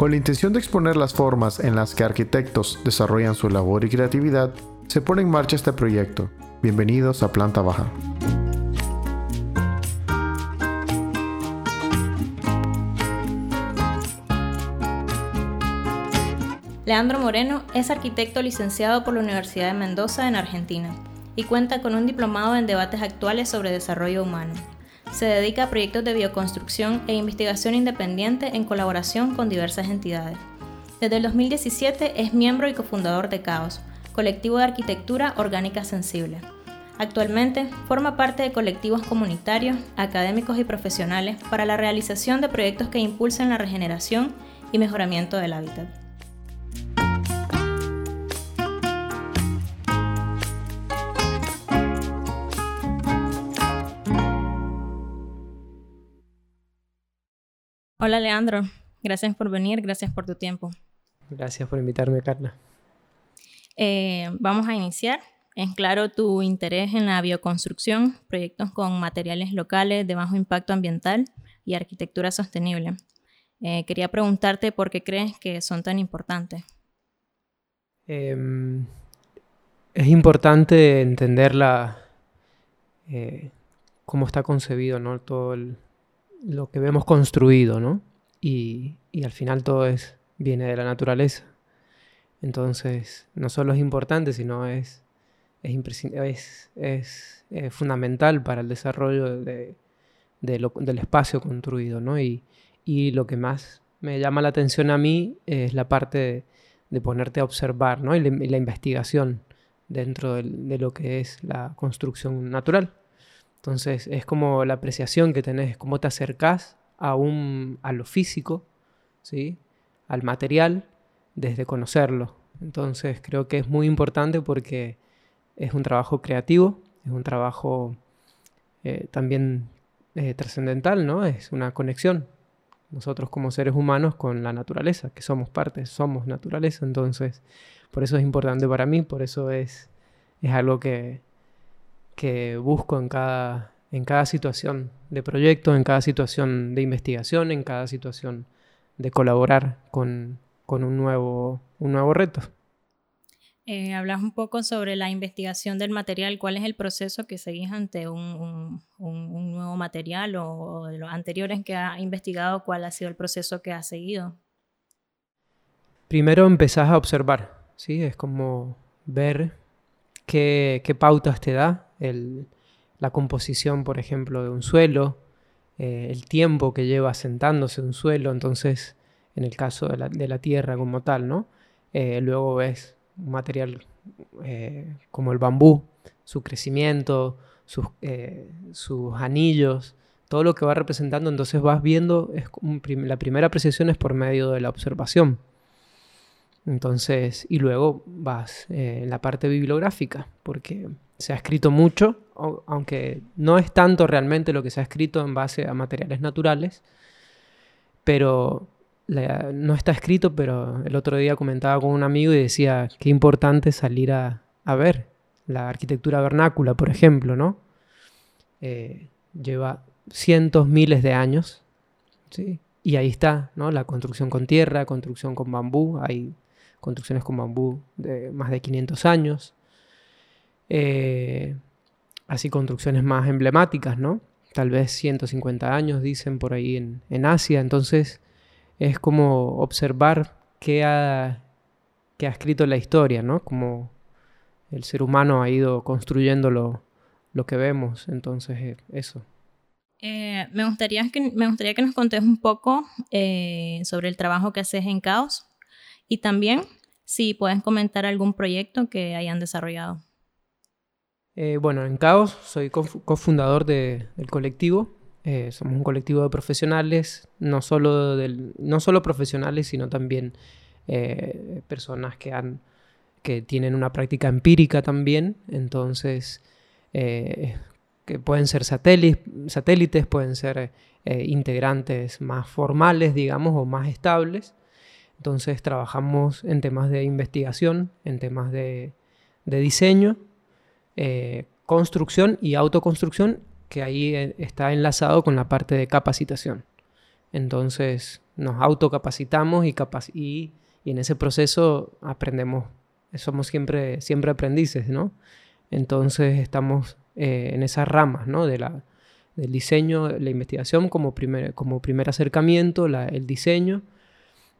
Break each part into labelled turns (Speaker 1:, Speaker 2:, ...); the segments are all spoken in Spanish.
Speaker 1: Con la intención de exponer las formas en las que arquitectos desarrollan su labor y creatividad, se pone en marcha este proyecto. Bienvenidos a Planta Baja.
Speaker 2: Leandro Moreno es arquitecto licenciado por la Universidad de Mendoza en Argentina y cuenta con un diplomado en debates actuales sobre desarrollo humano. Se dedica a proyectos de bioconstrucción e investigación independiente en colaboración con diversas entidades. Desde el 2017 es miembro y cofundador de Caos, colectivo de arquitectura orgánica sensible. Actualmente forma parte de colectivos comunitarios, académicos y profesionales para la realización de proyectos que impulsen la regeneración y mejoramiento del hábitat. Hola Leandro, gracias por venir, gracias por tu tiempo.
Speaker 3: Gracias por invitarme, Carla.
Speaker 2: Eh, vamos a iniciar. Es claro tu interés en la bioconstrucción, proyectos con materiales locales de bajo impacto ambiental y arquitectura sostenible. Eh, quería preguntarte por qué crees que son tan importantes.
Speaker 3: Em, es importante entender eh, cómo está concebido ¿no? todo el, lo que vemos construido, ¿no? Y, al final todo es, viene de la naturaleza. Entonces, no solo es importante, sino es, es, es, es fundamental para el desarrollo de, del espacio construido, ¿no? Y, y, lo que más me llama la atención a mí es la parte de, ponerte a observar, ¿no? Y la, investigación dentro de lo que es la construcción natural. Entonces es como la apreciación que tenés, cómo te acercás a, un, a lo físico, ¿sí? al material, desde conocerlo. Entonces creo que es muy importante porque es un trabajo creativo, es un trabajo eh, también eh, trascendental, ¿no? Es una conexión. Nosotros como seres humanos con la naturaleza, que somos parte, somos naturaleza. Entonces, por eso es importante para mí, por eso es, es algo que, que busco en cada, en cada situación de proyecto, en cada situación de investigación, en cada situación de colaborar con, un, nuevo, un nuevo reto.
Speaker 2: Eh, hablas un poco sobre la investigación del material. ¿Cuál es el proceso que seguís ante un, nuevo material o, de los anteriores que ha investigado? ¿Cuál ha sido el proceso que ha seguido?
Speaker 3: Primero empezás a observar, ¿sí? Es como ver qué, qué pautas te da la composición, por ejemplo, de un suelo, eh, el tiempo que lleva asentándose un suelo, entonces, en el caso de la, tierra como tal, ¿no? Eh, luego ves un material eh, como el bambú, su crecimiento, sus, sus, anillos, todo lo que va representando, entonces vas viendo, es la primera apreciación es por medio de la observación. Entonces, y luego vas en la parte bibliográfica, porque se ha escrito mucho, aunque no es tanto realmente lo que se ha escrito en base a materiales naturales, pero no está escrito, pero el otro día comentaba con un amigo y decía qué importante salir a, ver la arquitectura vernácula, por ejemplo, ¿no? Eh, lleva cientos, miles de años, ¿sí? Y ahí está, ¿no? La construcción con tierra, construcción con bambú, hay construcciones con bambú de más de 500 años, eh, así construcciones más emblemáticas, ¿no? Tal vez 150 años, dicen por ahí en, Asia. Entonces es como observar qué ha, ha escrito la historia, ¿no? Como el ser humano ha ido construyendo lo, que vemos. Entonces, eh, eso.
Speaker 2: Eh, me, gustaría que, me gustaría que nos contes un poco sobre el trabajo que haces en Caos y también si puedes comentar algún proyecto que hayan desarrollado.
Speaker 3: Eh, bueno, en Caos soy cofundador del colectivo. Eh, somos un colectivo de profesionales, no solo, no solo profesionales, sino también eh, personas que, han, que tienen una práctica empírica también. Entonces, que pueden ser satélites, pueden ser integrantes más formales, digamos, o más estables. Entonces, trabajamos en temas de investigación, en temas de diseño eh, construcción y autoconstrucción, que ahí eh, está enlazado con la parte de capacitación. Entonces nos autocapacitamos y, y, en ese proceso aprendemos, somos siempre, siempre aprendices. Entonces estamos eh, en esas ramas, ¿no? Del diseño, la investigación como primer, acercamiento, el diseño,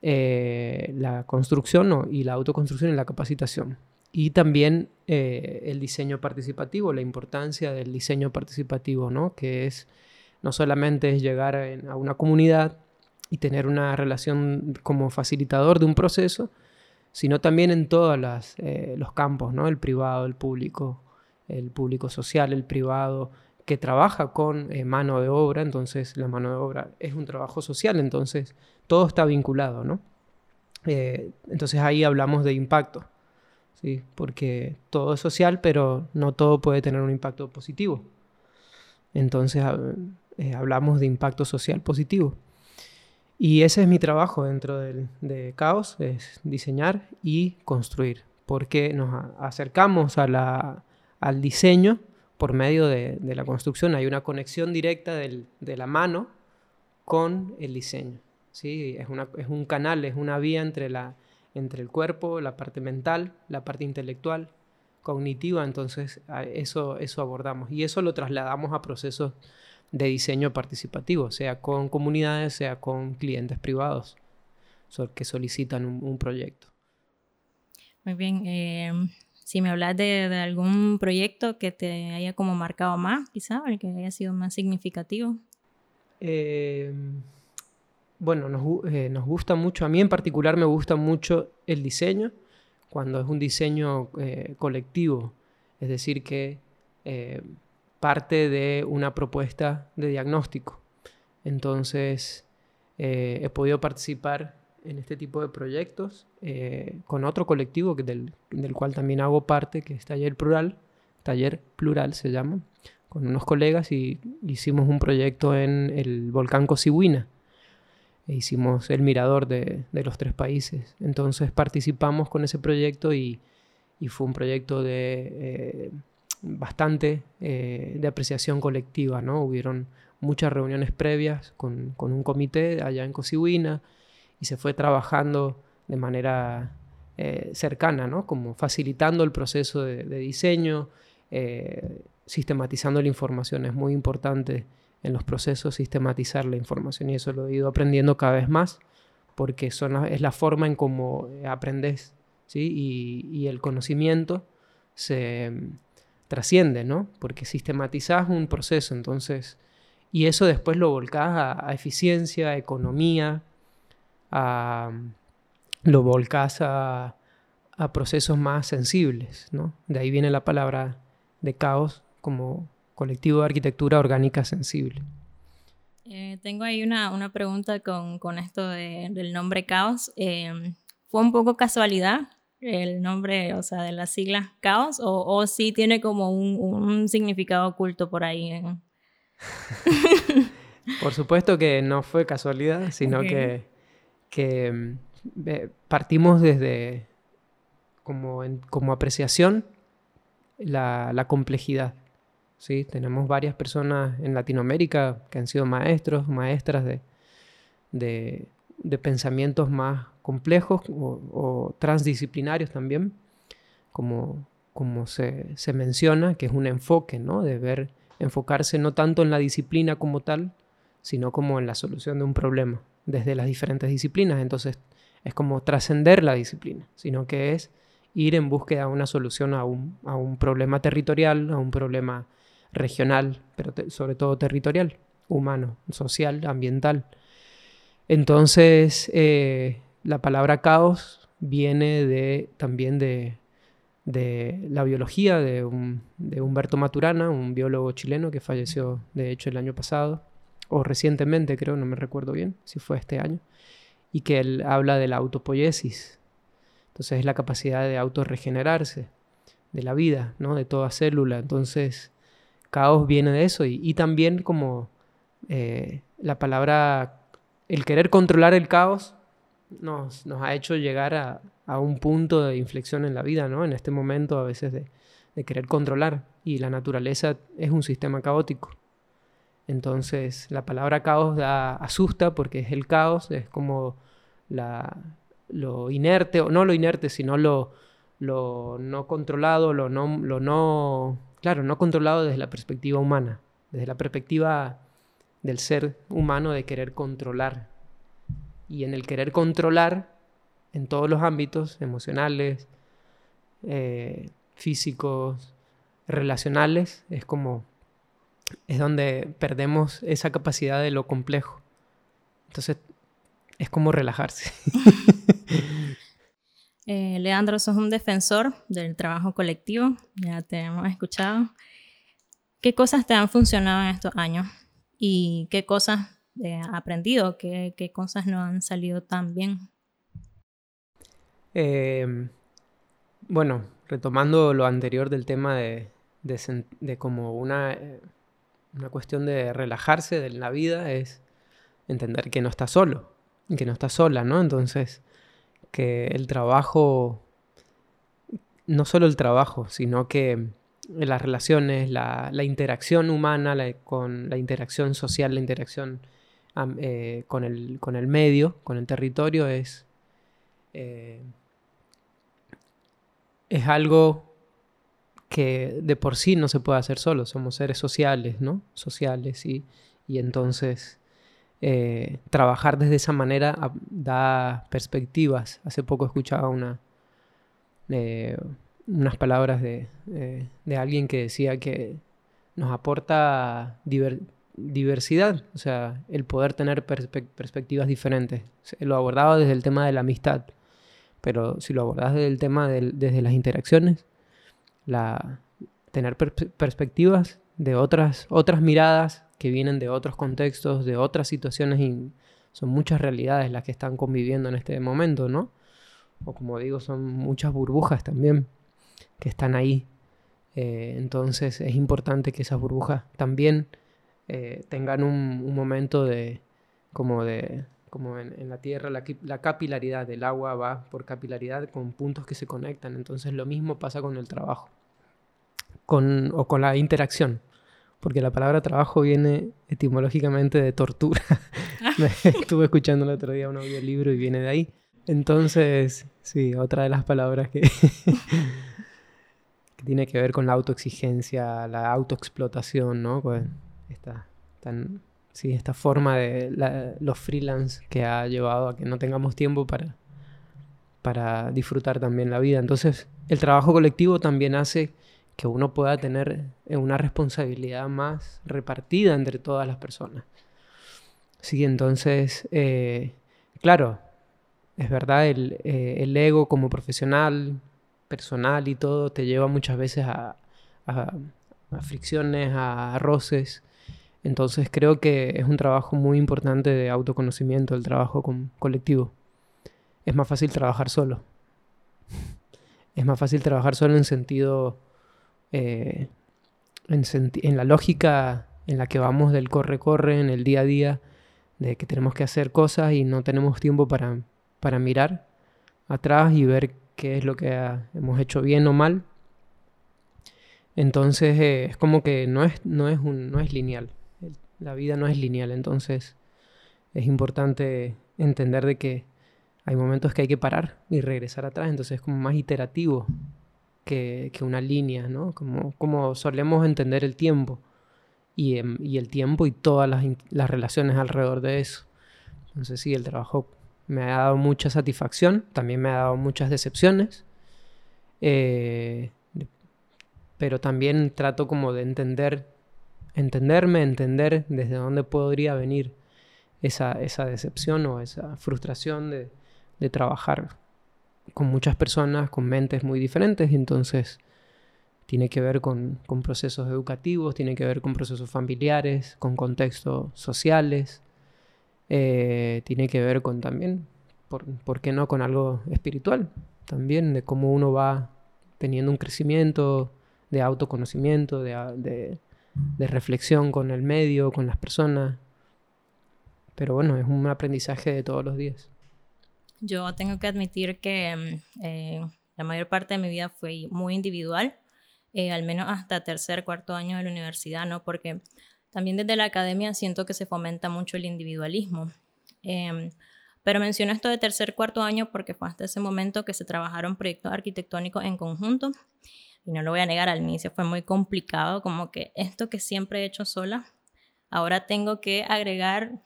Speaker 3: la construcción y la autoconstrucción y la capacitación. Y también eh, el diseño participativo, la importancia del diseño participativo, ¿no? que es no solamente es llegar a, una comunidad y tener una relación como facilitador de un proceso, sino también en todos eh, los campos, ¿no? el privado, el público, el público social, el privado, que trabaja con eh, mano de obra, entonces la mano de obra es un trabajo social, entonces todo está vinculado, ¿no? entonces ahí hablamos de impacto. ¿Sí? porque todo es social, pero no todo puede tener un impacto positivo. Entonces eh, hablamos de impacto social positivo. Y ese es mi trabajo dentro de Caos, es diseñar y construir, porque nos acercamos a la, al diseño por medio de, la construcción. Hay una conexión directa de la mano con el diseño. ¿sí? Es, una, es un canal, es una vía entre la, entre el cuerpo, la parte mental, la parte intelectual, cognitiva, entonces eso, eso abordamos y eso lo trasladamos a procesos de diseño participativo, sea con comunidades, sea con clientes privados que solicitan un, proyecto.
Speaker 2: Muy bien, em, si me hablas de, algún proyecto que te haya como marcado más, quizá, el que haya sido más significativo.
Speaker 3: Eh, bueno, eh, nos, gusta mucho, a mí en particular me gusta mucho el diseño, cuando es un diseño eh, colectivo, es decir, que eh, parte de una propuesta de diagnóstico. Entonces, he podido participar en este tipo de proyectos con otro colectivo que del, del, cual también hago parte, que es Taller Plural, Taller Plural se llama, con unos colegas y hicimos un proyecto en el volcán Cosiguina e hicimos el mirador de, los tres países. Entonces participamos con ese proyecto y, fue un proyecto de eh, bastante eh, de apreciación colectiva, ¿no? Hubieron muchas reuniones previas con, un comité allá en Cosihuina y se fue trabajando de manera eh, cercana, ¿no? Como facilitando el proceso de, de diseño, sistematizando la información. Es muy importante en los procesos sistematizar la información y eso lo he ido aprendiendo cada vez más porque es la forma en cómo aprendes ¿sí? y, el conocimiento se mm, trasciende, ¿no? Porque sistematizas un proceso, entonces, y eso después lo volcás a, eficiencia, a economía, a, lo volcás a, a procesos más sensibles, ¿no? De ahí viene la palabra de caos como colectivo de arquitectura orgánica sensible.
Speaker 2: Eh, tengo ahí una, una pregunta con, con esto del nombre Caos. Em, ¿Fue un poco casualidad el nombre, o sea, de las siglas Caos? ¿O, o sí tiene como un, un significado oculto por ahí?
Speaker 3: por supuesto que no fue casualidad, sino que, que em, partimos desde como, como apreciación la, la complejidad ¿sí? Tenemos varias personas en Latinoamérica que han sido maestros, maestras de, de, pensamientos más complejos o, transdisciplinarios también, como, como se, se, menciona, que es un enfoque, ¿no? De ver, enfocarse no tanto en la disciplina como tal, sino como en la solución de un problema desde las diferentes disciplinas. Entonces, es como trascender la disciplina, sino que es ir en búsqueda de una solución a un, a un problema territorial, a un problema regional, pero sobre todo territorial, humano, social, ambiental. Entonces, eh, la palabra caos viene de, también de, la biología de, Humberto Maturana, un biólogo chileno que falleció, de hecho, el año pasado, o recientemente, creo, no me recuerdo bien, si fue este año, y que él habla de la autopoiesis. Entonces, es la capacidad de autorregenerarse de la vida, ¿no? De toda célula. Entonces, caos viene de eso y, también como eh, la palabra, el querer controlar el caos nos, nos ha hecho llegar a, un punto de inflexión en la vida, ¿no? En este momento a veces de, querer controlar y la naturaleza es un sistema caótico. Entonces la palabra caos da, asusta porque es el caos, es como la, lo inerte, o no lo inerte, sino lo, lo no controlado, lo no, lo no, claro, no controlado desde la perspectiva humana, desde la perspectiva del ser humano de querer controlar. Y en el querer controlar, en todos los ámbitos emocionales, eh, físicos, relacionales, es como, es donde perdemos esa capacidad de lo complejo. Entonces, es como relajarse.
Speaker 2: Eh, Leandro, sos un defensor del trabajo colectivo, ya te hemos escuchado. ¿Qué cosas te han funcionado en estos años? ¿Y qué cosas has aprendido? ¿Qué, ¿Qué, cosas no han salido tan bien?
Speaker 3: Em, bueno, retomando lo anterior del tema de, de, como una, eh, una cuestión de relajarse de la vida, es entender que no está solo, que no está sola, ¿no? Entonces, que el trabajo, no solo el trabajo, sino que las relaciones, la, interacción humana, con la interacción social, la interacción eh, con, el, con, el, medio, con el territorio, es, eh, es algo que de por sí no se puede hacer solo, somos seres sociales, ¿no? Sociales y, y entonces eh, trabajar desde esa manera da perspectivas. Hace poco escuchaba una, eh, unas palabras de, de, alguien que decía que nos aporta diversidad, o sea, el poder tener perspectivas diferentes. Lo abordaba desde el tema de la amistad, pero si lo abordas desde el tema de, desde las interacciones, la, tener perspectivas de otras, otras miradas que vienen de otros contextos, de otras situaciones y son muchas realidades las que están conviviendo en este momento, ¿no? O como digo, son muchas burbujas también que están ahí. Eh, entonces es importante que esas burbujas también eh, tengan un, momento de, como de, como en, la Tierra, la, la, capilaridad del agua va por capilaridad con puntos que se conectan. Entonces lo mismo pasa con el trabajo con, o con la interacción porque la palabra trabajo viene etimológicamente de tortura. Estuve escuchando el otro día un audiolibro y viene de ahí. Entonces, sí, otra de las palabras que, que tiene que ver con la autoexigencia, la autoexplotación, ¿no? Pues esta, tan, sí, esta forma de los freelance que ha llevado a que no tengamos tiempo para, para disfrutar también la vida. Entonces, el trabajo colectivo también hace que uno pueda tener eh, una responsabilidad más repartida entre todas las personas. Sí, entonces, eh, claro, es verdad, eh, el, ego como profesional, personal y todo, te lleva muchas veces a, fricciones, a roces. Entonces creo que es un trabajo muy importante de autoconocimiento, el trabajo colectivo. Es más fácil trabajar solo. Es más fácil trabajar solo en sentido eh, en, la lógica en la que vamos del corre-corre en el día a día, de que tenemos que hacer cosas y no tenemos tiempo para, para mirar atrás y ver qué es lo que hemos hecho bien o mal. Entonces eh, es como que no es, no, es un, no es lineal. La vida no es lineal. Entonces es importante entender de que hay momentos que hay que parar y regresar atrás. Entonces es como más iterativo que, una línea, ¿no? Como, como, solemos entender el tiempo y, em, y el tiempo y todas las, las, relaciones alrededor de eso. Entonces sí, el trabajo me ha dado mucha satisfacción, también me ha dado muchas decepciones, eh, pero también trato como de entender, entenderme, entender desde dónde podría venir esa, esa decepción o esa frustración de, de trabajar con muchas personas con mentes muy diferentes, entonces tiene que ver con, procesos educativos, tiene que ver con procesos familiares, con contextos sociales, eh, tiene que ver con también, por, qué no, con algo espiritual, también de cómo uno va teniendo un crecimiento de autoconocimiento, de, de reflexión con el medio, con las personas. Pero bueno, es un aprendizaje de todos los días.
Speaker 2: Yo tengo que admitir que mm, eh, la mayor parte de mi vida fue muy individual, eh, al menos hasta tercer, cuarto año de la universidad, ¿no? Porque También desde la academia siento que se fomenta mucho el individualismo. Em, pero menciono esto de tercer, cuarto año porque fue hasta ese momento que se trabajaron proyectos arquitectónicos en conjunto. Y no lo voy a negar, al inicio fue muy complicado, como que esto que siempre he hecho sola, ahora tengo que agregar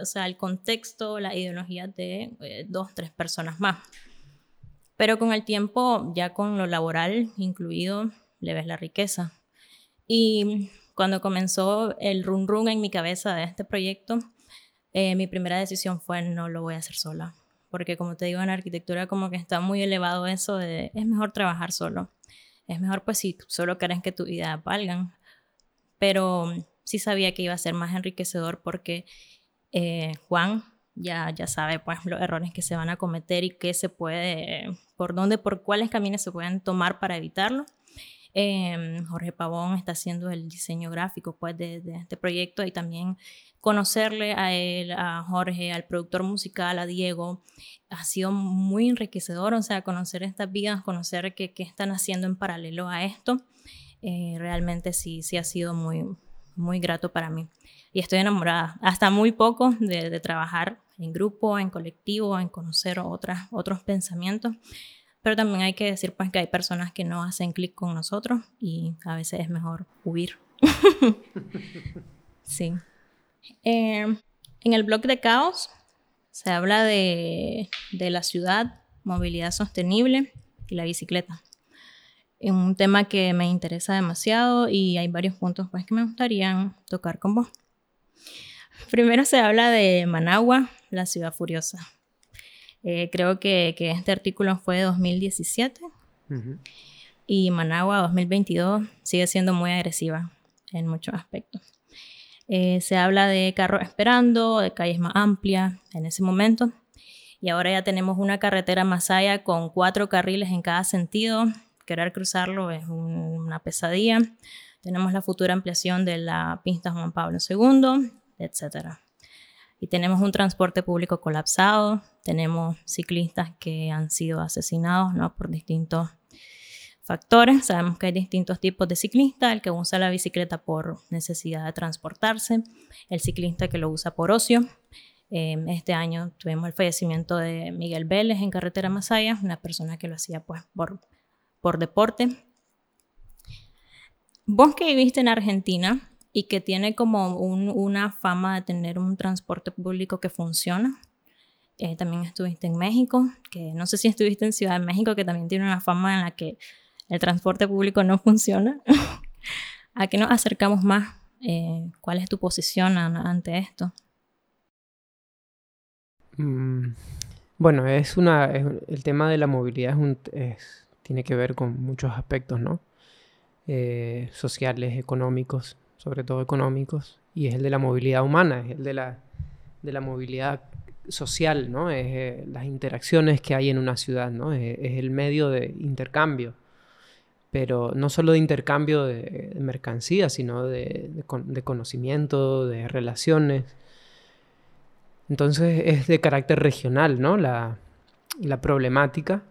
Speaker 2: o sea, el contexto, la ideología de eh, dos, tres personas más. Pero con el tiempo, ya con lo laboral incluido, le ves la riqueza. Y cuando comenzó el run run en mi cabeza de este proyecto, eh, mi primera decisión fue no lo voy a hacer sola. Porque como te digo, en arquitectura como que está muy elevado eso de es mejor trabajar solo. Es mejor pues si solo querés que tu ideas valgan. Pero sí sabía que iba a ser más enriquecedor porque eh, Juan ya, ya sabe pues los errores que se van a cometer y qué se puede, por dónde, por cuáles caminos se pueden tomar para evitarlo. Em, Jorge Pavón está haciendo el diseño gráfico pues, de, este proyecto y también conocerle a él, a Jorge, al productor musical, a Diego, ha sido muy enriquecedor, o sea, conocer estas vidas, conocer qué, qué están haciendo en paralelo a esto, eh, realmente sí, sí ha sido muy, muy grato para mí. Y estoy enamorada, hasta muy poco de, trabajar en grupo, en colectivo, en conocer otras, otros pensamientos. Pero también hay que decir pues que hay personas que no hacen clic con nosotros y a veces es mejor huir. sí. Eh, en el blog de Caos se habla de, de, la ciudad, movilidad sostenible y la bicicleta. Es un tema que me interesa demasiado y hay varios puntos pues, que me gustaría tocar con vos. Primero se habla de Managua, la ciudad furiosa. Eh, creo que, que, este artículo fue de 2017 y Managua 2022 sigue siendo muy agresiva en muchos aspectos. Eh, se habla de carros esperando, de calles más amplias en ese momento y ahora ya tenemos una carretera Masaya con cuatro carriles en cada sentido. Querer cruzarlo es una pesadilla. Tenemos la futura ampliación de la pista Juan Pablo II, etc. Y tenemos un transporte público colapsado, tenemos ciclistas que han sido asesinados ¿no? por distintos factores. Sabemos que hay distintos tipos de ciclistas, el que usa la bicicleta por necesidad de transportarse, el ciclista que lo usa por ocio. Em, este año tuvimos el fallecimiento de Miguel Vélez en Carretera Masaya, una persona que lo hacía pues, por, por deporte. Vos que viviste en Argentina, y que tiene como una fama de tener un transporte público que funciona. Eh, también estuviste en México, que no sé si estuviste en Ciudad de México, que también tiene una fama en la que el transporte público no funciona. ¿A qué nos acercamos más? Eh, ¿Cuál es tu posición ante esto?
Speaker 3: Mm, bueno, es una, el tema de la movilidad es tiene que ver con muchos aspectos, ¿no? Eh, sociales, económicos, sobre todo económicos, y es el de la movilidad humana, es el de la, de la movilidad social, ¿no? Es eh, las interacciones que hay en una ciudad, ¿no? Es, el medio de intercambio, pero no solo de intercambio de, mercancías, sino de, de, conocimiento, de relaciones. Entonces es de carácter regional, ¿no? La, la problemática.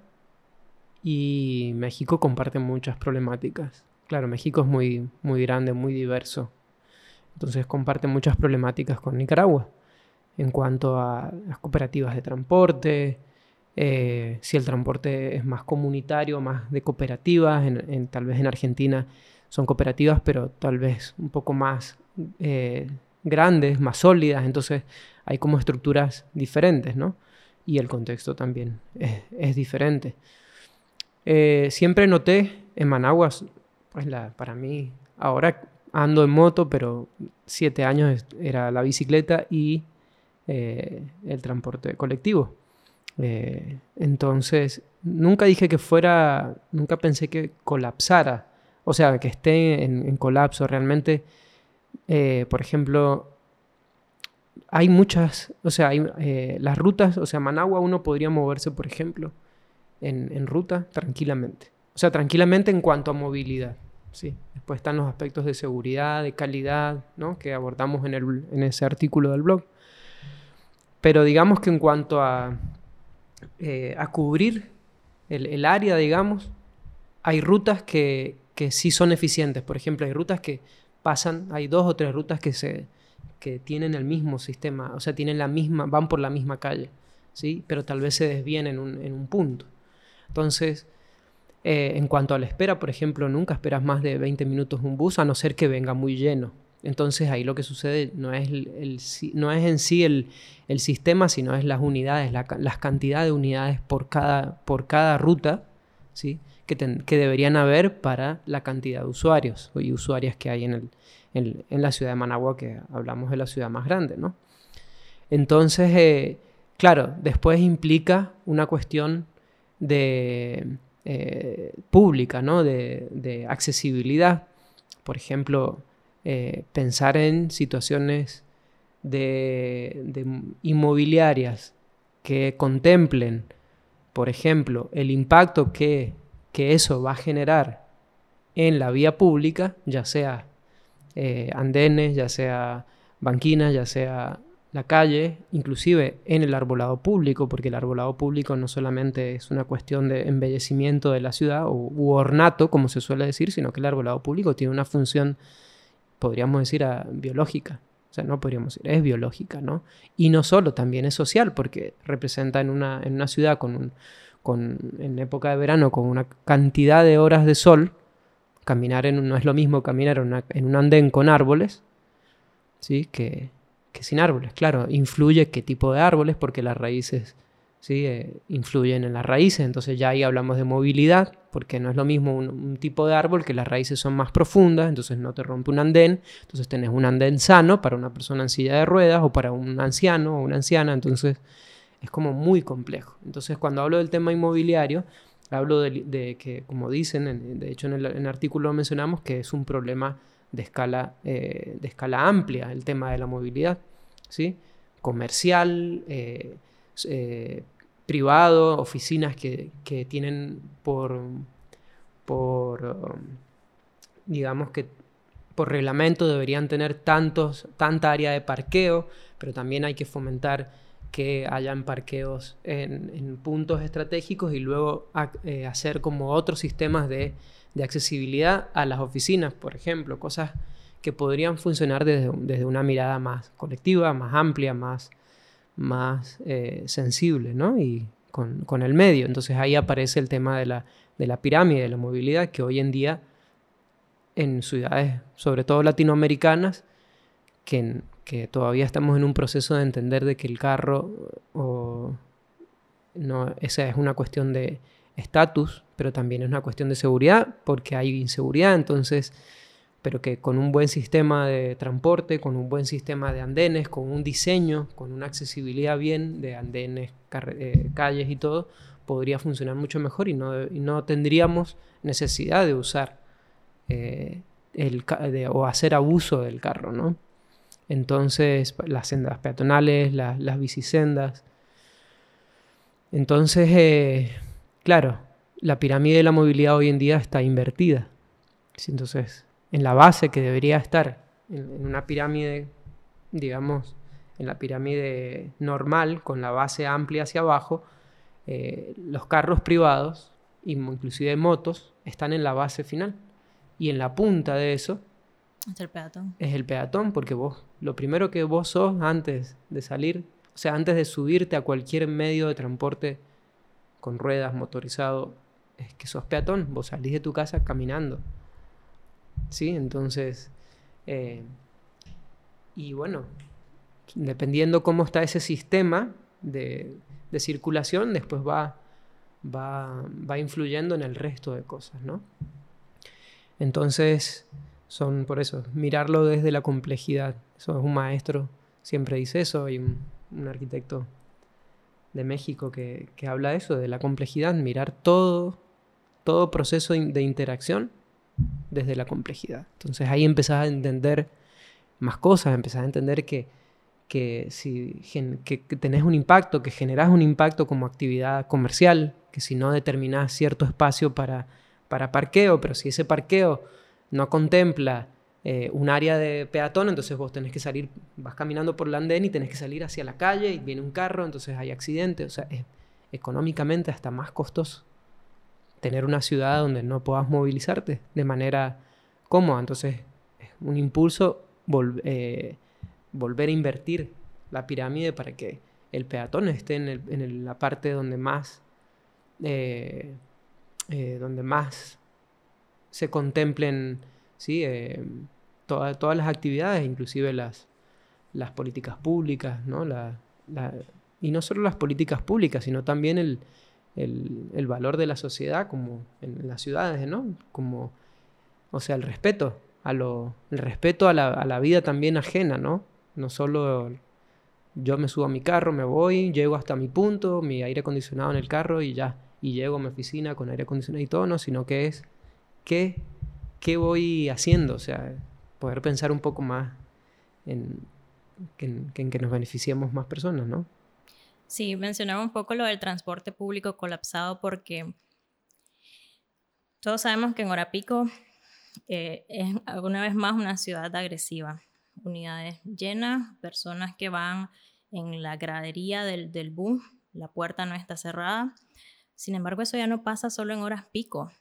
Speaker 3: Y México comparte muchas problemáticas. Claro, México es muy, muy grande, muy diverso. Entonces comparte muchas problemáticas con Nicaragua en cuanto a las cooperativas de transporte, eh, si el transporte es más comunitario, más de cooperativas, en, tal vez en Argentina son cooperativas, pero tal vez un poco más eh, grandes, más sólidas, entonces hay como estructuras diferentes, ¿no? Y el contexto también es, diferente. Eh, siempre noté en Managua, pues la, para mí, ahora ando en moto, pero siete años era la bicicleta y eh, el transporte colectivo. Eh, entonces, nunca dije que fuera, nunca pensé que colapsara, o sea, que esté en, colapso. Realmente, por ejemplo, hay muchas, o sea, hay, las rutas, o sea, Managua uno podría moverse, por ejemplo, en, en ruta tranquilamente. O sea, tranquilamente en cuanto a movilidad. Sí. Después están los aspectos de seguridad, de calidad, ¿no? que abordamos en, el, en ese artículo del blog. Pero digamos que en cuanto a, eh, a cubrir el, el, área, digamos, hay rutas que, que, sí son eficientes. Por ejemplo, hay rutas que pasan, hay dos o tres rutas que se que tienen el mismo sistema, o sea, tienen la misma, van por la misma calle, ¿sí? Pero tal vez se desvíen en un, en un punto. Entonces, eh, en cuanto a la espera, por ejemplo, nunca esperas más de 20 minutos un bus, a no ser que venga muy lleno. Entonces ahí lo que sucede no es, el, no es en sí el, sistema, sino es las unidades, la, las cantidades de unidades por cada, por cada ruta ¿sí? que, que, deberían haber para la cantidad de usuarios y usuarias que hay en, el, en, la ciudad de Managua, que hablamos de la ciudad más grande. ¿no? Entonces, eh, claro, después implica una cuestión de, eh, pública, ¿no? de, de accesibilidad. Por ejemplo, eh, pensar en situaciones de, inmobiliarias que contemplen, por ejemplo, el impacto que, eso va a generar en la vía pública, ya sea eh, andenes, ya sea banquinas, ya sea la calle, inclusive en el arbolado público, porque el arbolado público no solamente es una cuestión de embellecimiento de la ciudad o, u ornato, como se suele decir, sino que el arbolado público tiene una función podríamos decir, biológica. O sea, no podríamos decir, es biológica, ¿no? Y no solo, también es social, porque representa en una, en una ciudad con, un, con en época de verano con una cantidad de horas de sol, caminar en, no es lo mismo caminar en, un andén con árboles, ¿sí? Que, que sin árboles. Claro, influye qué tipo de árboles, porque las raíces ¿sí? Eh, influyen en las raíces, entonces ya ahí hablamos de movilidad, porque no es lo mismo un, tipo de árbol que las raíces son más profundas, entonces no te rompe un andén, entonces tenés un andén sano para una persona en silla de ruedas o para un anciano o una anciana, entonces es como muy complejo. Entonces cuando hablo del tema inmobiliario, hablo de, que, como dicen, de hecho en el, artículo mencionamos que es un problema de escala, eh, de escala amplia el tema de la movilidad, ¿sí? comercial, eh, eh, privado, oficinas que, tienen por, por, digamos que por reglamento deberían tener tantos, tanta área de parqueo, pero también hay que fomentar que hayan parqueos en, puntos estratégicos y luego hacer como otros sistemas de, de, accesibilidad a las oficinas, por ejemplo, cosas que podrían funcionar desde, desde una mirada más colectiva, más amplia, más, más eh, sensible, ¿no? Y con, el medio. Entonces ahí aparece el tema de la, de la pirámide, de la movilidad, que hoy en día en ciudades, sobre todo latinoamericanas, que, que todavía estamos en un proceso de entender de que el carro o no, esa es una cuestión de estatus, pero también es una cuestión de seguridad, porque hay inseguridad, entonces pero que con un buen sistema de transporte, con un buen sistema de andenes, con un diseño, con una accesibilidad bien de andenes, eh, calles y todo, podría funcionar mucho mejor y no, no tendríamos necesidad de usar eh, el, o hacer abuso del carro, ¿no? Entonces, las sendas peatonales, las bicisendas. Entonces, eh, claro, la pirámide de la movilidad hoy en día está invertida. Entonces, en la base que debería estar en, una pirámide, digamos, en la pirámide normal, con la base amplia hacia abajo, eh, los carros privados, inclusive motos, están en la base final. Y en la punta de eso
Speaker 2: es el peatón.
Speaker 3: Es el peatón, porque vos, lo primero que vos sos antes de salir, o sea, antes de subirte a cualquier medio de transporte con ruedas, motorizado, es que sos peatón. Vos salís de tu casa caminando. ¿sí? Entonces, eh, y bueno, dependiendo cómo está ese sistema de, circulación, después va, va, influyendo en el resto de cosas, ¿no? Entonces, son por eso, mirarlo desde la complejidad. Eso es un maestro, siempre dice eso, y un, arquitecto de México que, que, habla de eso, de la complejidad, mirar todo, todo proceso de interacción desde la complejidad. Entonces ahí empezás a entender más cosas, empezás a entender que, que si que, tenés un impacto, que generás un impacto como actividad comercial, que si no determinás cierto espacio para, para parqueo, pero si ese parqueo no contempla eh, un área de peatón, entonces vos tenés que salir, vas caminando por el andén y tenés que salir hacia la calle y viene un carro, entonces hay accidentes, o sea, es económicamente hasta más costoso tener una ciudad donde no puedas movilizarte de manera cómoda. Entonces un impulso eh, volver a invertir la pirámide para que el peatón esté en, la parte donde más, eh, donde más se contemplen ¿sí? todas las actividades, inclusive las, las políticas públicas, ¿no? y no solo las políticas públicas, sino también el, el, valor de la sociedad como en, las ciudades, ¿no? Como, o sea, el respeto, a lo, el respeto a la, a la, vida también ajena, ¿no? No solo yo me subo a mi carro, me voy, llego hasta mi punto, mi aire acondicionado en el carro y ya, y llego a mi oficina con aire acondicionado y todo, ¿no? Sino que es, ¿qué, qué voy haciendo? O sea, poder pensar un poco más en, en, en que nos beneficiemos más personas, ¿no?
Speaker 2: Sí, mencionaba un poco lo del transporte público colapsado porque todos sabemos que en hora pico eh, es alguna vez más una ciudad agresiva. Unidades llenas, personas que van en la gradería del, del bus, la puerta no está cerrada. Sin embargo, eso ya no pasa solo en horas pico.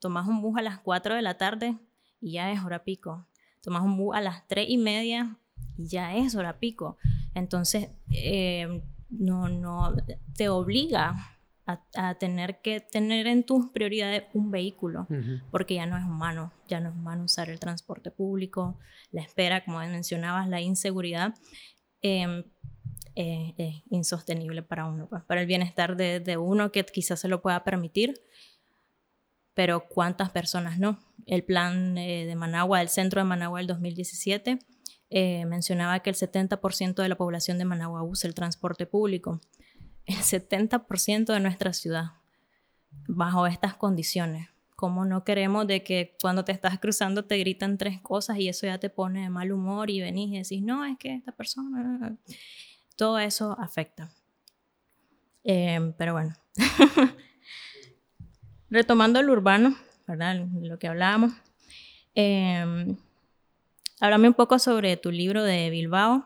Speaker 2: Tomas un bus a las 4 de la tarde y ya es hora pico. Tomas un bus a las 3 y media y ya es hora pico. Entonces, eh, no, no te obliga a, tener que tener en tus prioridades un vehículo, porque ya no es humano, ya no es humano usar el transporte público, la espera, como mencionabas, la inseguridad. Em, eh, es insostenible para uno, pues, para el bienestar de, uno que quizás se lo pueda permitir, pero ¿cuántas personas no? El plan eh, de Managua, el centro de Managua del 2017, eh, mencionaba que el 70% de la población de Managua usa el transporte público. El 70% de nuestra ciudad, bajo estas condiciones. ¿Cómo no queremos de que cuando te estás cruzando te gritan tres cosas y eso ya te pone de mal humor y venís y decís, no, es que esta persona... Todo eso afecta. Eh, pero bueno. Retomando el urbano, ¿verdad? Lo que hablábamos. Eh, Háblame un poco sobre tu libro de Bilbao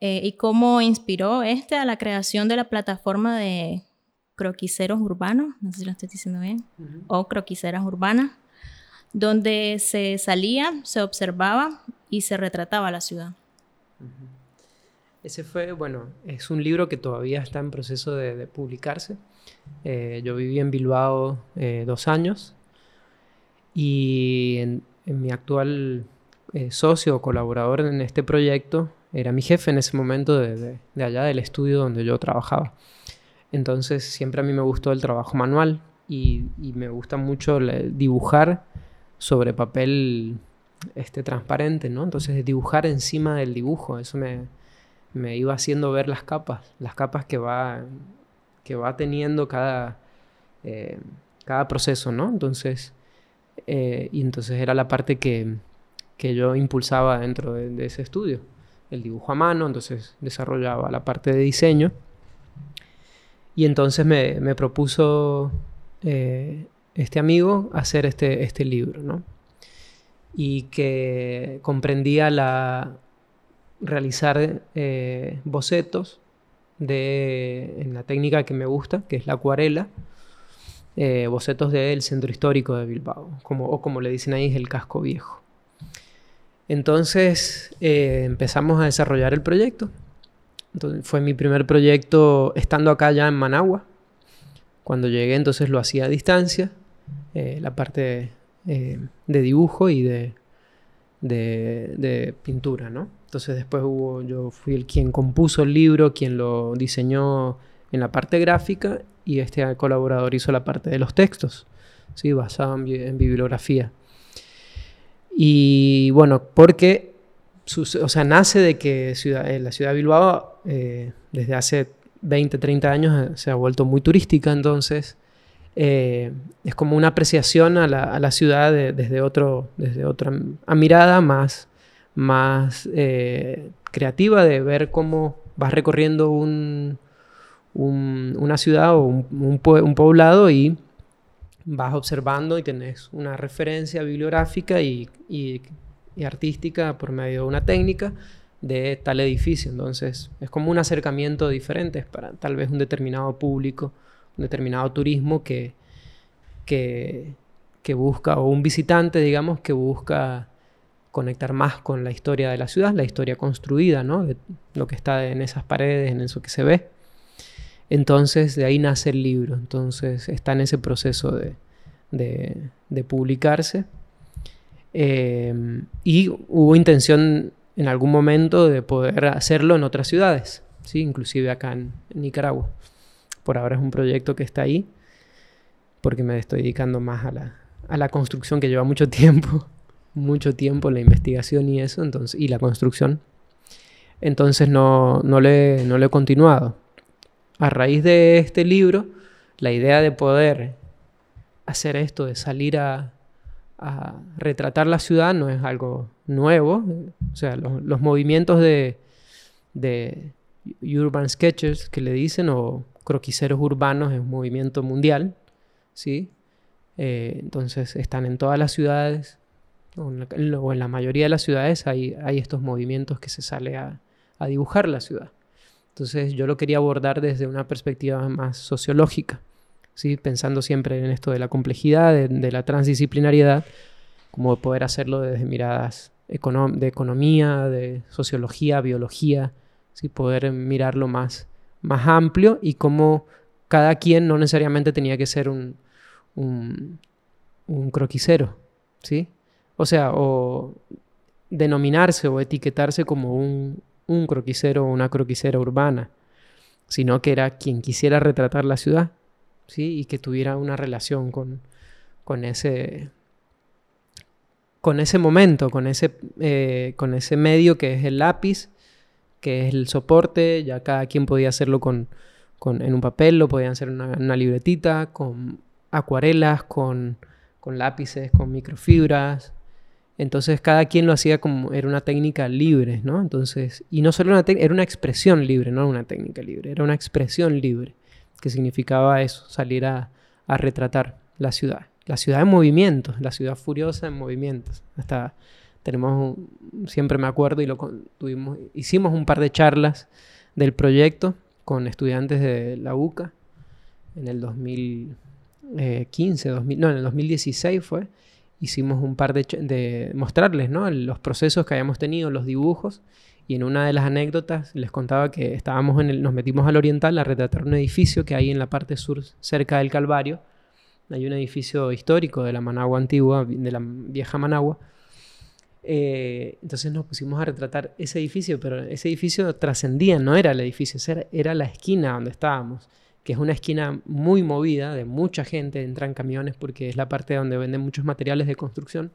Speaker 2: eh, y cómo inspiró este a la creación de la plataforma de croquiseros urbanos, no sé si lo estoy diciendo bien, o croquiseras urbanas, donde se salía, se observaba y se retrataba la ciudad.
Speaker 3: Ese fue, bueno, es un libro que todavía está en proceso de, publicarse. Eh, yo viví en Bilbao eh, dos años y en mi actual eh, socio o colaborador en este proyecto era mi jefe en ese momento de, allá del estudio donde yo trabajaba. Entonces siempre a mí me gustó el trabajo manual y, me gusta mucho dibujar sobre papel este, transparente, ¿no? Entonces dibujar encima del dibujo, eso me, me iba haciendo ver las capas, las capas que va, que va teniendo cada, eh, cada proceso, ¿no? Entonces, eh, y entonces era la parte que, que yo impulsaba dentro de, ese estudio. El dibujo a mano, entonces desarrollaba la parte de diseño. Y entonces me, me propuso eh, este amigo hacer este, este libro, ¿no? Y que comprendía la, realizar eh, bocetos de, en la técnica que me gusta, que es la acuarela, eh, bocetos del centro histórico de Bilbao, como, o como le dicen ahí, es el casco viejo. Entonces eh, empezamos a desarrollar el proyecto. fue mi primer proyecto estando acá ya en Managua. Cuando llegué entonces lo hacía a distancia, eh, la parte eh, de dibujo y de, pintura, ¿no? Entonces después hubo, yo fui el quien compuso el libro, quien lo diseñó en la parte gráfica y este colaborador hizo la parte de los textos, ¿sí? basado en bibliografía. Y bueno, porque o sea, nace de que ciudad, eh, la ciudad de Bilbao eh, desde hace 20, 30 años eh, se ha vuelto muy turística, entonces es como una apreciación a la, ciudad desde, otro, desde otra mirada más, más creativa de ver cómo vas recorriendo un, un, una ciudad o un, un poblado y vas observando y tenés una referencia bibliográfica y, artística por medio de una técnica de tal edificio. Entonces es como un acercamiento diferente para tal vez un determinado público, un determinado turismo que, que, busca, o un visitante, digamos, que busca conectar más con la historia de la ciudad, la historia construida, ¿no? De lo que está en esas paredes, en eso que se ve. Entonces de ahí nace el libro, entonces está en ese proceso de, de, publicarse. Eh, y hubo intención en algún momento de poder hacerlo en otras ciudades, ¿sí? inclusive acá en, Nicaragua. Por ahora es un proyecto que está ahí, porque me estoy dedicando más a la, a la construcción que lleva mucho tiempo, mucho tiempo la investigación y eso, entonces, y la construcción. Entonces no, no, le, no le he continuado. A raíz de este libro, la idea de poder hacer esto, de salir a, retratar la ciudad, no es algo nuevo. O sea, los, movimientos de, urban sketchers que le dicen, o croquiseros urbanos, es un movimiento mundial, ¿sí? Eh, entonces están en todas las ciudades, o en, la, mayoría de las ciudades hay, estos movimientos que se sale a dibujar la ciudad. Entonces yo lo quería abordar desde una perspectiva más sociológica pensando siempre en esto de la complejidad, de, la transdisciplinariedad, como poder hacerlo desde miradas de economía, de sociología, biología, ¿sí? poder mirarlo más, más amplio y cómo cada quien no necesariamente tenía que ser un, un, croquisero, ¿sí? O sea, o denominarse o etiquetarse como un, un croquisero o una croquisera urbana, sino que era quien quisiera retratar la ciudad y que tuviera una relación con, con, ese, con ese momento, con ese, eh, con ese medio que es el lápiz, que es el soporte, ya cada quien podía hacerlo con, en un papel, lo podían hacer en una, libretita, con acuarelas, con, con lápices, con microfibras, entonces cada quien lo hacía como era una técnica libre, ¿no? Entonces, y no solo una era una expresión libre, no una técnica libre, era una expresión libre que significaba eso, salir a, retratar la ciudad. La ciudad en movimiento, la ciudad furiosa en movimientos. Hasta tenemos, siempre me acuerdo y lo tuvimos, hicimos un par de charlas del proyecto con estudiantes de la UCA en el 2015, 2000, no, en el 2016 fue. Hicimos un par de, mostrarles ¿no? los procesos que habíamos tenido, los dibujos y en una de las anécdotas les contaba que estábamos en el, nos metimos al oriental a retratar un edificio que hay en la parte sur, cerca del Calvario. Hay un edificio histórico de la Managua antigua, de la vieja Managua. Eh, entonces nos pusimos a retratar ese edificio, pero ese edificio trascendía, no era el edificio, era la esquina donde estábamos, que es una esquina muy movida, de mucha gente, entran camiones porque es la parte donde venden muchos materiales de construcción.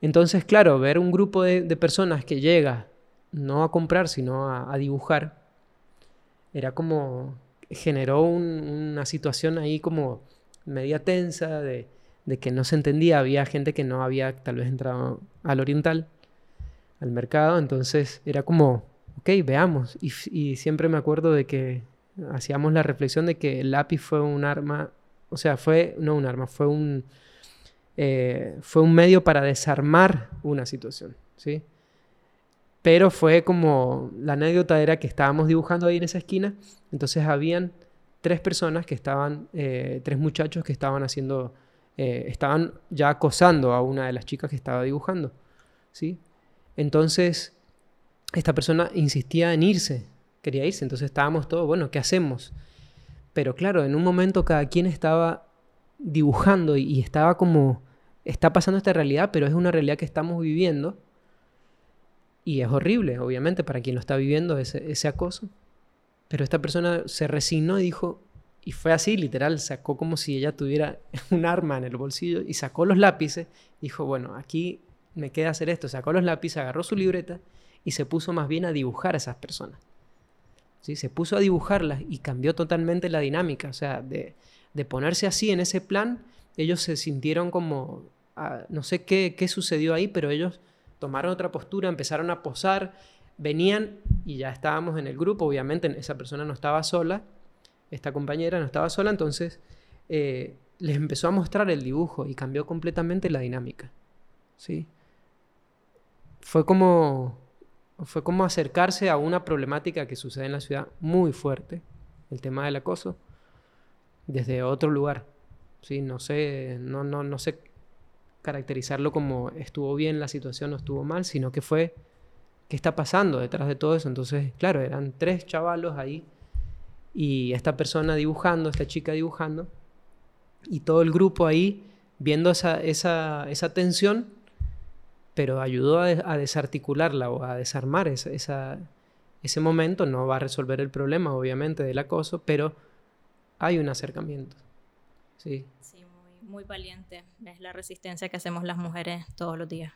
Speaker 3: Entonces, claro, ver un grupo de, de personas que llega no a comprar, sino a, dibujar, era como, generó una situación ahí como media tensa de, que no se entendía, había gente que no había tal vez entrado al oriental, al mercado, entonces era como, ok, veamos, y, siempre me acuerdo de que hacíamos la reflexión de que el lápiz fue un arma, o sea, fue, no un arma, fue un, eh, fue un medio para desarmar una situación, ¿sí? Pero fue como, la anécdota era que estábamos dibujando ahí en esa esquina, entonces habían tres personas que estaban, eh, tres muchachos que estaban haciendo, eh, estaban ya acosando a una de las chicas que estaba dibujando, ¿sí? Entonces, esta persona insistía en irse, quería irse, entonces estábamos todos, bueno, ¿qué hacemos? Pero claro, en un momento cada quien estaba dibujando y, estaba como, está pasando esta realidad, pero es una realidad que estamos viviendo y es horrible, obviamente, para quien lo está viviendo ese, acoso. Pero esta persona se resignó y dijo, y fue así, literal, sacó como si ella tuviera un arma en el bolsillo y sacó los lápices. Dijo, bueno, aquí me queda hacer esto. Sacó los lápices, agarró su libreta y se puso más bien a dibujar a esas personas. ¿Sí? Se puso a dibujarlas y cambió totalmente la dinámica. O sea, de, de ponerse así en ese plan, ellos se sintieron como, ah, no sé qué, qué sucedió ahí, pero ellos tomaron otra postura, empezaron a posar, venían y ya estábamos en el grupo, obviamente esa persona no estaba sola, esta compañera no estaba sola, entonces eh, les empezó a mostrar el dibujo y cambió completamente la dinámica. ¿sí? Fue como, fue como acercarse a una problemática que sucede en la ciudad muy fuerte, el tema del acoso, desde otro lugar. ¿sí? No sé, no, no, no sé caracterizarlo como estuvo bien la situación o estuvo mal, sino que fue qué está pasando detrás de todo eso. Entonces, claro, eran tres chavalos ahí y esta persona dibujando, esta chica dibujando, y todo el grupo ahí viendo esa, esa, esa tensión, pero ayudó a, desarticularla o a desarmar esa, ese momento. No va a resolver el problema, obviamente, del acoso, pero hay un acercamiento. Sí.
Speaker 2: Sí, muy, muy valiente. Es la resistencia que hacemos las mujeres todos los días.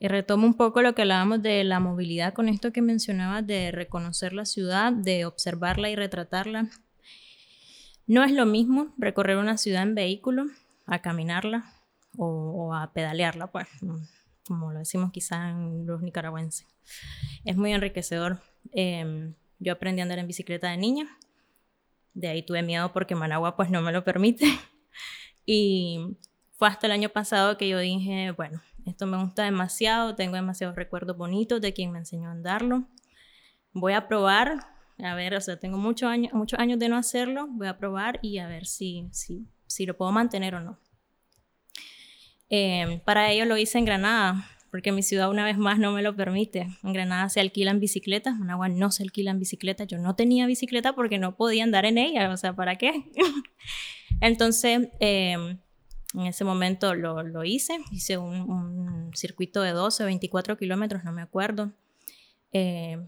Speaker 2: Y retomo un poco lo que hablábamos de la movilidad con esto que mencionabas de reconocer la ciudad, de observarla y retratarla. No es lo mismo recorrer una ciudad en vehículo a caminarla o, a pedalearla, pues, como lo decimos quizá en los nicaragüenses. Es muy enriquecedor. Em, yo aprendí a andar en bicicleta de niña. De ahí tuve miedo porque Managua pues no me lo permite. Y fue hasta el año pasado que yo dije, bueno, esto me gusta demasiado, tengo demasiados recuerdos bonitos de quien me enseñó a andarlo. Voy a probar, a ver, o sea, tengo muchos años, muchos años de no hacerlo, voy a probar y a ver si, si, si lo puedo mantener o no. Em, para ello lo hice en Granada, porque mi ciudad una vez más no me lo permite. En Granada se alquilan bicicletas, en Managua no se alquilan bicicletas. Yo no tenía bicicleta porque no podía andar en ella, o sea, ¿para qué? Entonces, eh, en ese momento lo, lo hice, hice un, circuito de 12, 24 kilómetros, no me acuerdo. Eh,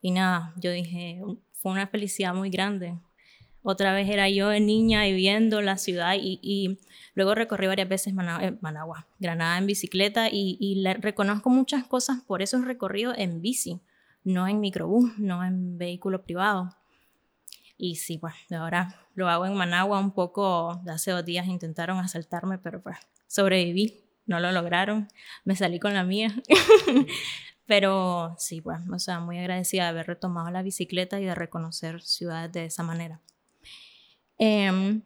Speaker 2: y nada, yo dije, fue una felicidad muy grande. Otra vez era yo de niña y viendo la ciudad y, y luego recorrí varias veces eh, Managua, Granada en bicicleta y, y reconozco muchas cosas por esos recorridos en bici, no en microbús, no en vehículo privado. Y sí, pues ahora lo hago en Managua un poco, hace dos días intentaron asaltarme, pero pues sobreviví, no lo lograron, me salí con la mía. pero sí, pues, o sea, muy agradecida de haber retomado la bicicleta y de reconocer ciudades de esa manera. Em,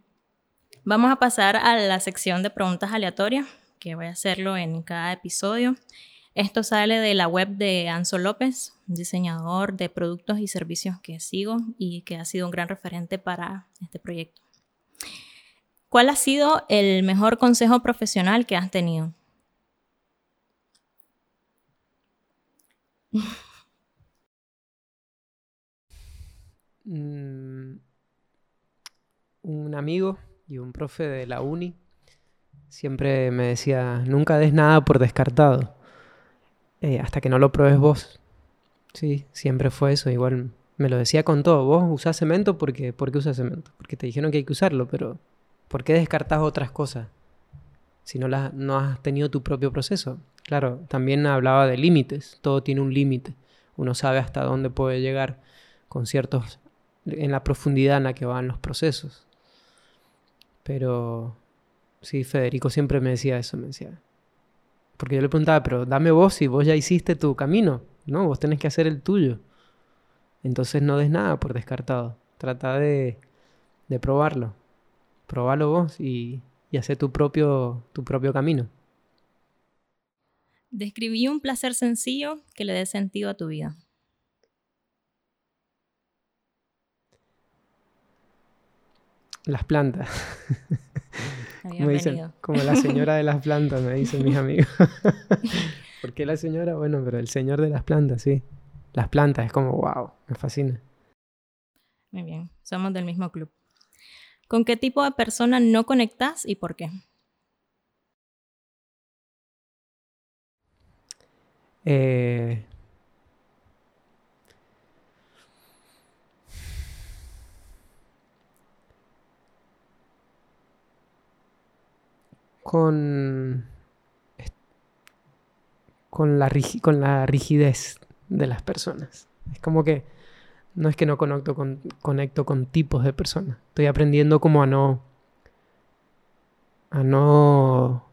Speaker 2: vamos a pasar a la sección de preguntas aleatorias, que voy a hacerlo en cada episodio. Esto sale de la web de Anzo López, diseñador de productos y servicios que sigo y que ha sido un gran referente para este proyecto. ¿Cuál ha sido el mejor consejo profesional que has tenido?
Speaker 3: Mm, un amigo y un profe de la uni siempre me decía, nunca des nada por descartado. Eh, hasta que no lo pruebes vos. Sí, siempre fue eso. Igual me lo decía con todo. Vos usás cemento porque, ¿por qué usas cemento? Porque te dijeron que hay que usarlo, pero ¿por qué descartás otras cosas? Si no, las, no has tenido tu propio proceso. Claro, también hablaba de límites. Todo tiene un límite. Uno sabe hasta dónde puede llegar con ciertos... en la profundidad en la que van los procesos. Pero sí, Federico siempre me decía eso, me decía, porque yo le preguntaba, pero dame vos si vos ya hiciste tu camino. No, vos tenés que hacer el tuyo. Entonces no des nada por descartado. Trata de, de probarlo. Probalo vos y, y hacer tu propio, tu propio camino.
Speaker 2: Describí un placer sencillo que le dé sentido a tu vida.
Speaker 3: Las plantas. como, la señora de las plantas, me dicen mis amigos. ¿Por qué la señora? Bueno, pero el señor de las plantas, sí. Las plantas, es como, wow, me fascina.
Speaker 2: Muy bien, somos del mismo club. ¿Con qué tipo de persona no conectas y por qué?
Speaker 3: Eh, con, con, la, con la rigidez de las personas. Es como que no es que no conecto con, conecto con tipos de personas. Estoy aprendiendo como a no... a no...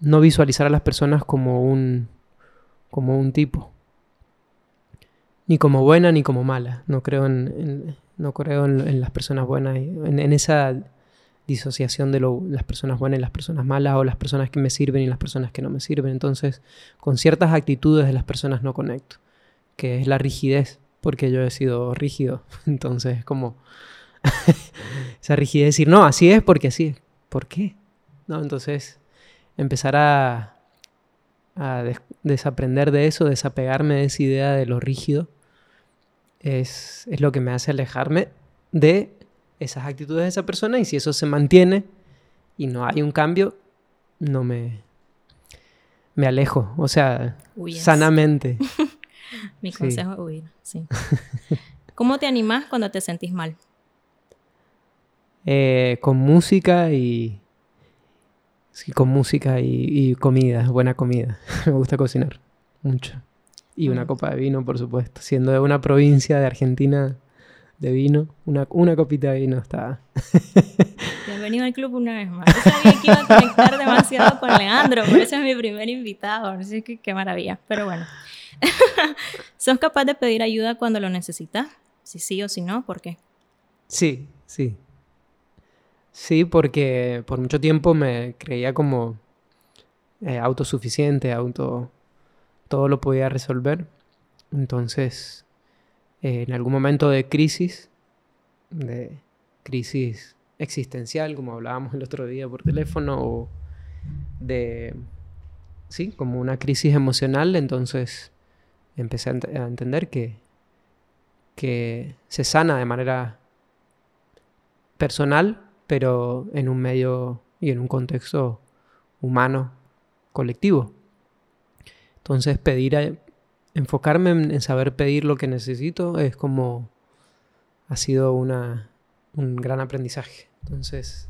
Speaker 3: no visualizar a las personas como un... como un tipo. Ni como buena ni como mala. No creo en, no creo en, las personas buenas. En, en esa disociación de las personas buenas y las personas malas o las personas que me sirven y las personas que no me sirven. Entonces, con ciertas actitudes de las personas no conecto, que es la rigidez, porque yo he sido rígido. Entonces, como esa rigidez decir, no, así es porque así es. ¿Por qué? ¿no? Entonces, empezar a, a desaprender de eso, desapegarme de esa idea de lo rígido, es, es lo que me hace alejarme de esas actitudes de esa persona y si eso se mantiene y no hay un cambio, no me, me alejo, o sea, sanamente.
Speaker 2: Mi consejo es huir, sí. ¿Cómo te animas cuando te sentís mal?
Speaker 3: Eh, con música y... Sí, con música y, comida, buena comida. Me gusta cocinar mucho. Y una copa de vino, por supuesto. Siendo de una provincia de Argentina de vino, una, una copita de vino está.
Speaker 2: Bienvenido al club una vez más. Yo sabía que iba a conectar demasiado con Leandro, por eso es mi primer invitado. Así que qué maravilla. Pero bueno. ¿Sos capaz de pedir ayuda cuando lo necesitas? Si sí o si no, ¿por qué?
Speaker 3: Sí, sí. Sí, porque por mucho tiempo me creía como eh, autosuficiente, auto. todo lo podía resolver. Entonces, eh, en algún momento de crisis, de crisis existencial, como hablábamos el otro día por teléfono, o de, sí, como una crisis emocional, entonces empecé a, entender que, que se sana de manera personal, pero en un medio y en un contexto humano, colectivo. Entonces pedir, enfocarme en, saber pedir lo que necesito es como ha sido una, un gran aprendizaje. Entonces,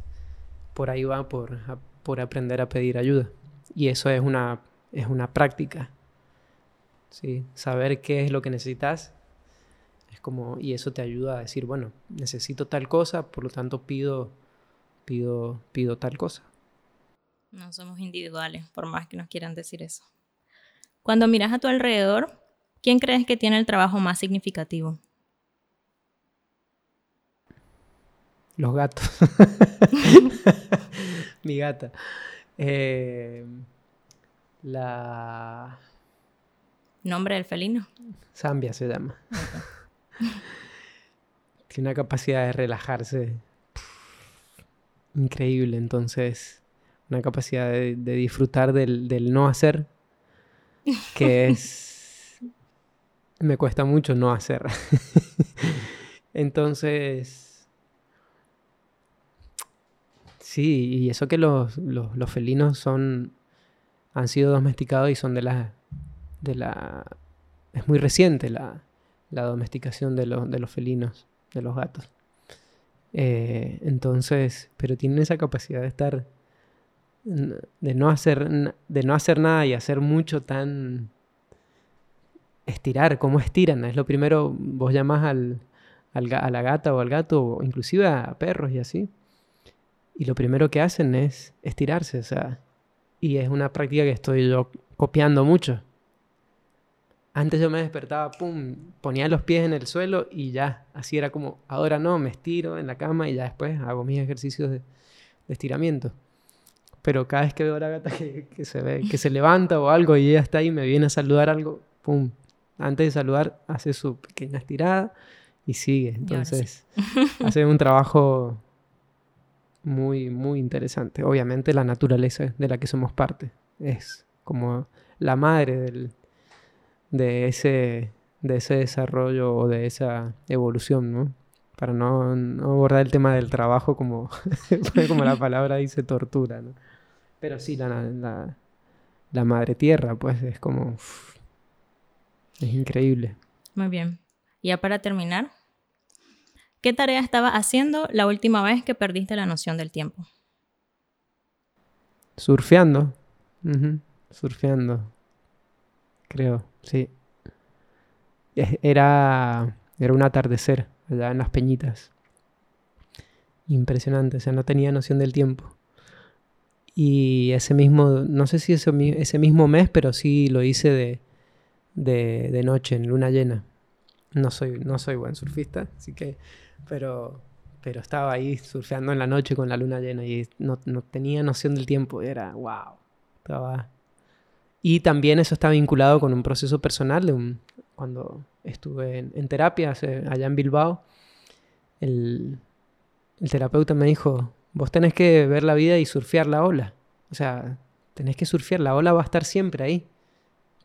Speaker 3: por ahí va por, por aprender a pedir ayuda. Y eso es una, es una práctica. ¿sí? Saber qué es lo que necesitas es como, y eso te ayuda a decir, bueno, necesito tal cosa, por lo tanto pido, pido, pido tal cosa.
Speaker 2: No somos individuales, por más que nos quieran decir eso. Cuando miras a tu alrededor, ¿quién crees que tiene el trabajo más significativo?
Speaker 3: Los gatos. Mi gata. Eh, la
Speaker 2: ¿Nombre del felino?
Speaker 3: Zambia se llama. Tiene una capacidad de relajarse increíble, entonces una capacidad de, disfrutar del, no hacer, que es... me cuesta mucho no hacer. entonces... Sí, y eso que los, los felinos son... han sido domesticados y son de las de la... Es muy reciente la, domesticación de, de, los felinos, de los gatos. Eh, entonces, pero tienen esa capacidad de estar, de no, hacer, de no hacer nada y hacer mucho tan... Estirar, ¿cómo estiran? Es lo primero, vos llamás al, a la gata o al gato, o inclusive a perros y así. Y lo primero que hacen es estirarse, o sea, y es una práctica que estoy yo copiando mucho. Antes yo me despertaba, pum, ponía los pies en el suelo y ya, así era como, ahora no, me estiro en la cama y ya después hago mis ejercicios de, estiramiento. Pero cada vez que veo a la gata que, se ve, que se levanta o algo y ella está ahí, me viene a saludar algo, pum, antes de saludar hace su pequeña estirada y sigue. Entonces, hace un trabajo muy, muy interesante. Obviamente la naturaleza de la que somos parte es como la madre del, de ese, de ese desarrollo o de esa evolución, ¿no? Para no, abordar el tema del trabajo como, como la palabra dice tortura, ¿no? Pero sí, la, la, madre tierra, pues es como... es increíble.
Speaker 2: Muy bien. Ya para terminar, ¿qué tarea estabas haciendo la última vez que perdiste la noción del tiempo?
Speaker 3: Surfeando. Surfeando. Creo. Sí. Era, era un atardecer allá en las peñitas. Impresionante, o sea, no tenía noción del tiempo. Y ese mismo, no sé si ese, ese mismo mes, pero sí lo hice de, de, de, noche, en luna llena. No soy, no soy buen surfista, así que, pero, pero estaba ahí surfeando en la noche con la luna llena y no, no tenía noción del tiempo. Era, wow, estaba y también eso está vinculado con un proceso personal. De un, cuando estuve en, terapia allá en Bilbao, el, terapeuta me dijo, vos tenés que ver la vida y surfear la ola. O sea, tenés que surfear, la ola va a estar siempre ahí.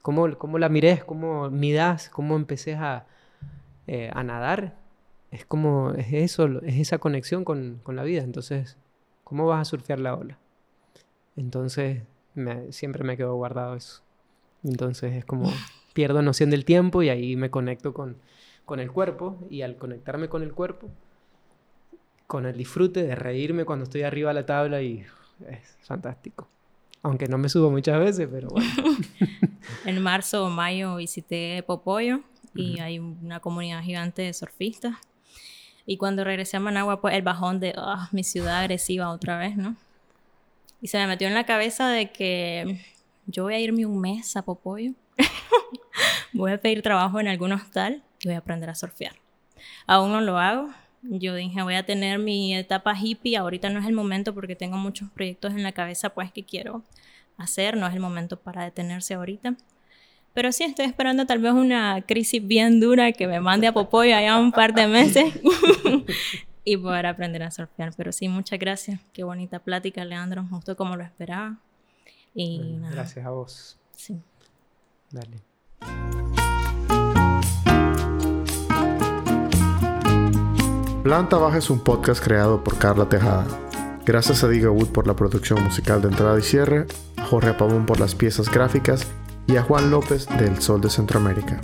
Speaker 3: Cómo, cómo la mires, cómo midas, cómo empecés a, eh, a nadar, es como, es eso, es esa conexión con, con, la vida. Entonces, ¿cómo vas a surfear la ola? Entonces, siempre me quedo guardado eso. Entonces es como, pierdo noción del tiempo y ahí me conecto con, con el cuerpo y al conectarme con el cuerpo, con el disfrute de reírme cuando estoy arriba de la tabla y es fantástico. Aunque no me subo muchas veces, pero bueno.
Speaker 2: en marzo o mayo visité Popoyo y hay una comunidad gigante de surfistas. Y cuando regresé a Managua, pues el bajón de ah, mi ciudad agresiva otra vez, ¿no? Y se me metió en la cabeza de que yo voy a irme un mes a Popoyo, voy a pedir trabajo en algún hostal y voy a aprender a surfear. Aún no lo hago. Yo dije, voy a tener mi etapa hippie, ahorita no es el momento porque tengo muchos proyectos en la cabeza pues que quiero hacer, no es el momento para detenerse ahorita. Pero sí estoy esperando tal vez una crisis bien dura que me mande a Popoyo allá un par de meses y poder aprender a surfear. Pero sí, muchas gracias. Qué bonita plática, Leandro. Justo como lo esperaba. Y
Speaker 3: Gracias a vos.
Speaker 2: Sí.
Speaker 3: Dale.
Speaker 1: Planta Baja es un podcast creado por Carla Tejada. Gracias a Diga Wood por la producción musical de entrada y cierre, Jorge Pavón por las piezas gráficas y a Juan López del Sol de Centroamérica.